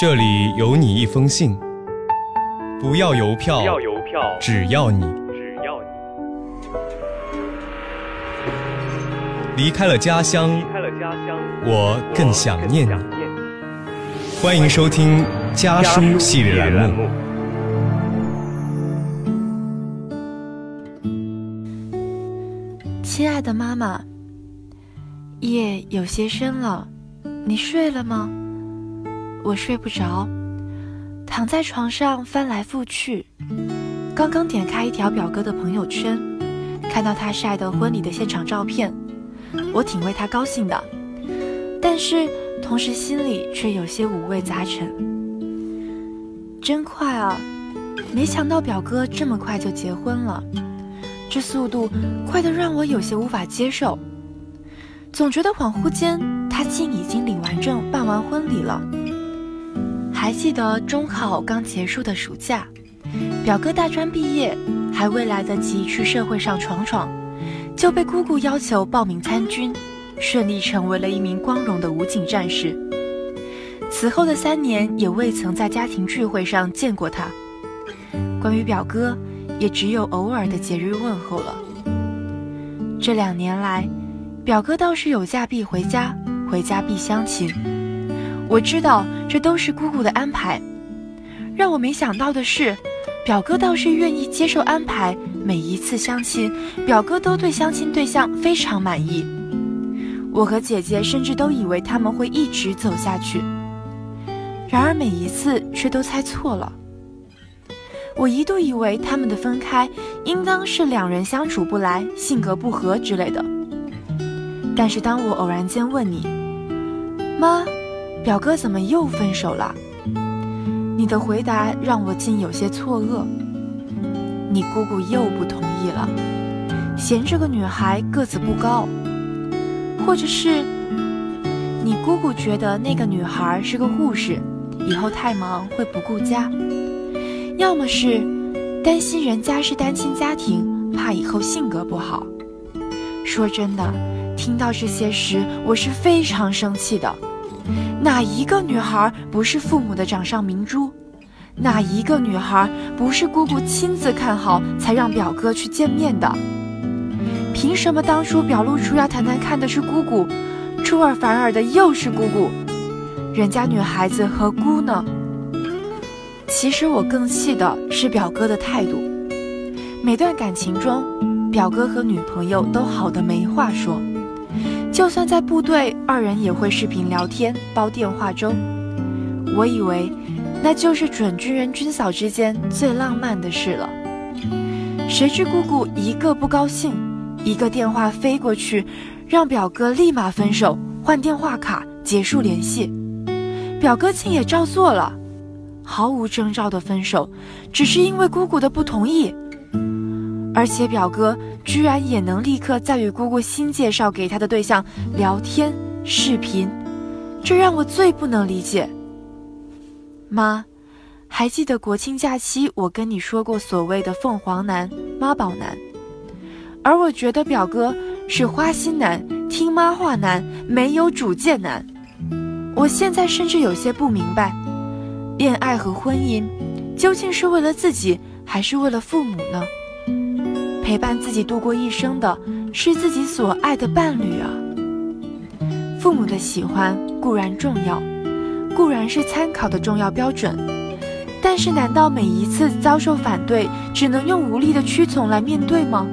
这里有你一封信，不要邮票，不要邮票，只要你只要你离开了家乡，离开了家乡，我更想念你。欢迎收听家家书系列栏。目。亲爱的妈妈，夜有些深了，你睡了吗？我睡不着，躺在床上翻来覆去。刚刚点开一条表哥的朋友圈，看到他晒的婚礼的现场照片，我挺为他高兴的，但是同时心里却有些五味杂陈。真快啊！没想到表哥这么快就结婚了。这速度快得让我有些无法接受，总觉得恍惚间他竟已经领完证、办完婚礼了。还记得中考刚结束的暑假，表哥大专毕业，还未来得及去社会上闯闯，就被姑姑要求报名参军，顺利成为了一名光荣的武警战士。此后的三年也未曾在家庭聚会上见过他。关于表哥，也只有偶尔的节日问候了。这两年来，表哥倒是有假必回家，回家必相亲。我知道这都是姑姑的安排。让我没想到的是，表哥倒是愿意接受安排。每一次相亲，表哥都对相亲对象非常满意。我和姐姐甚至都以为他们会一直走下去，然而每一次却都猜错了。我一度以为他们的分开应当是两人相处不来、性格不合之类的。但是当我偶然间问你：“妈，表哥怎么又分手了？”你的回答让我竟有些错愕。你姑姑又不同意了，嫌这个女孩个子不高，或者是你姑姑觉得那个女孩是个护士，以后太忙会不顾家。要么是担心人家是单亲家庭，怕以后性格不好。说真的，听到这些时，我是非常生气的。哪一个女孩不是父母的掌上明珠？哪一个女孩不是姑姑亲自看好才让表哥去见面的？凭什么当初表露出要谈谈看的是姑姑，出尔反尔的又是姑姑？人家女孩子何辜呢？其实我更气的是表哥的态度。每段感情中，表哥和女朋友都好的没话说，就算在部队，二人也会视频聊天、煲电话粥。我以为那就是准军人军嫂之间最浪漫的事了。谁知姑姑一个不高兴，一个电话飞过去，让表哥立马分手，换电话卡，结束联系。表哥竟也照做了。毫无征兆的分手，只是因为姑姑的不同意，而且表哥居然也能立刻再与姑姑新介绍给他的对象聊天视频，这让我最不能理解。妈，还记得国庆假期我跟你说过所谓的凤凰男、妈宝男，而我觉得表哥是花心男、听妈话男、没有主见男。我现在甚至有些不明白。恋爱和婚姻，究竟是为了自己，还是为了父母呢？陪伴自己度过一生的，是自己所爱的伴侣啊。父母的喜欢固然重要，固然是参考的重要标准，但是难道每一次遭受反对，只能用无力的屈从来面对吗？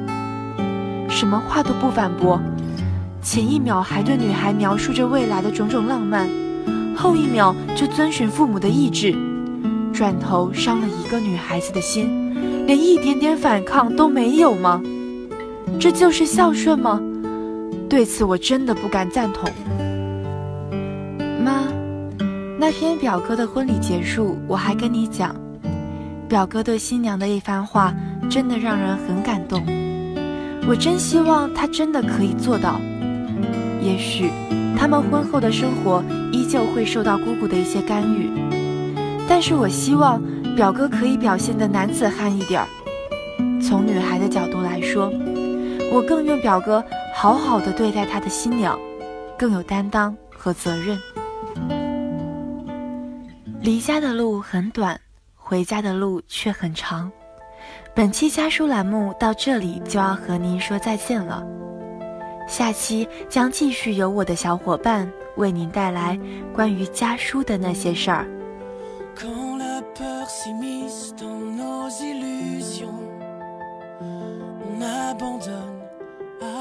什么话都不反驳，前一秒还对女孩描述着未来的种种浪漫。后一秒就遵循父母的意志，转头伤了一个女孩子的心，连一点点反抗都没有吗？这就是孝顺吗？对此我真的不敢赞同。妈，那天表哥的婚礼结束，我还跟你讲，表哥对新娘的一番话，真的让人很感动。我真希望他真的可以做到。也许。他们婚后的生活依旧会受到姑姑的一些干预，但是我希望表哥可以表现得男子汉一点儿。从女孩的角度来说，我更愿表哥好好的对待他的新娘，更有担当和责任。离家的路很短，回家的路却很长。本期家书栏目到这里就要和您说再见了，下期将继续由我的小伙伴为您带来关于家书的那些事儿。cœur dans nos illusions. On abandonne,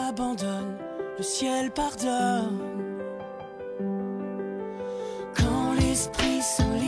abandonne, le ciel pardonne. Quand l'esprit s'enlève.